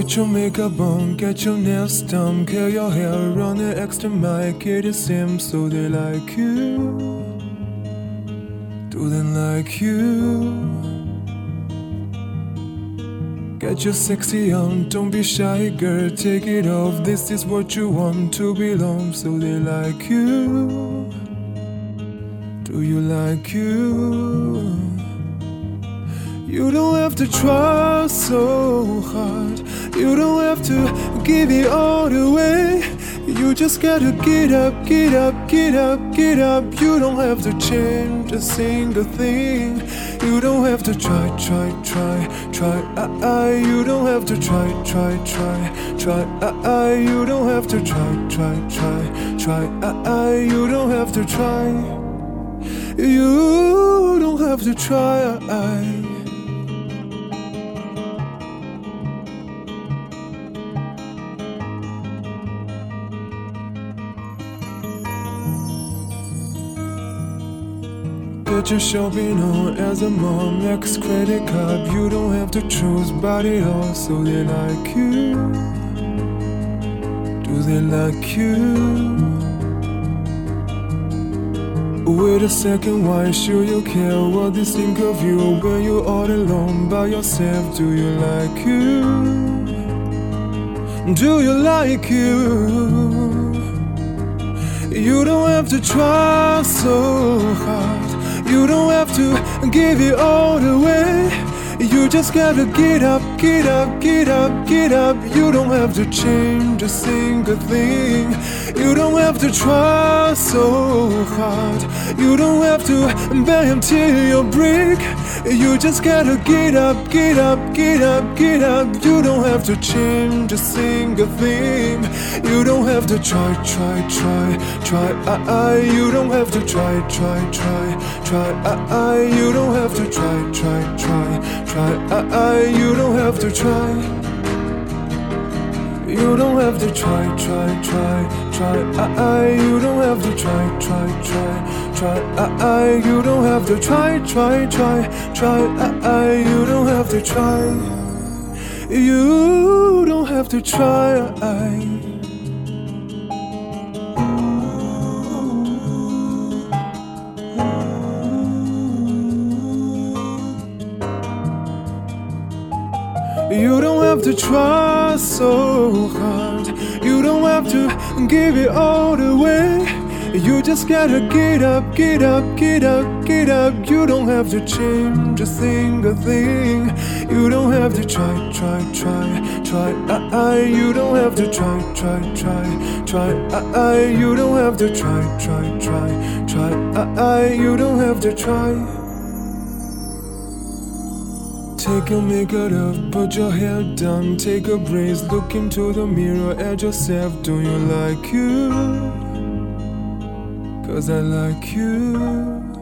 Put your makeup on, get your nails done, curl your hair, run the extra mile, get it sim so they like you. Do they like you? Get your sexy on, don't be shy, girl, take it off. This is what you want to belong, so they like you. Do you like you? You don't have to try so hard. You don't have to give it all away. You just gotta get up, get up, get up, get up. You don't have to change a single thing. You don't have to try, try, try, try. I. You don't have to try, try, try, try. I. You don't have to try, try, try, try. I. You don't have to try. You don't have to try. Get your shopping on as a mom, next credit card. You don't have to choose, but it all so they like you. Do they like you? Wait a second, why should you care what they think of you when you're all alone by yourself? Do you like you? Do you like you? You don't have to try so hard. You don't have to give it all away. You just gotta get up, get up, get up, get up. You don't have to change a single thing. You don't have to try so hard. You don't have to beg until you break. You just gotta get up, get up, get up, get up. You don't have to change a single thing. You don't have to try, try, try, try. I. You don't have to try, try, try, try. I, I. You don't have to try, try, try, try. I, I. You don't have to try. You don't have to try, try, try, try. I, I. You don't have to try, try, try, try. I, I. You don't have to try, try, try, try. I, I. You don't have to try. You don't have to try. I. You don't have to try so hard. You don't have to give it all away. You just gotta get up, get up, get up, get up. You don't have to change a single thing. You don't have to try, try, try, try. I. You don't have to try, try, try, try. I. You don't have to try, try, try, try. I. You don't have to try. Take your makeup off, put your hair down, take a breeze, look into the mirror at yourself. Do you like you? Cause I like you.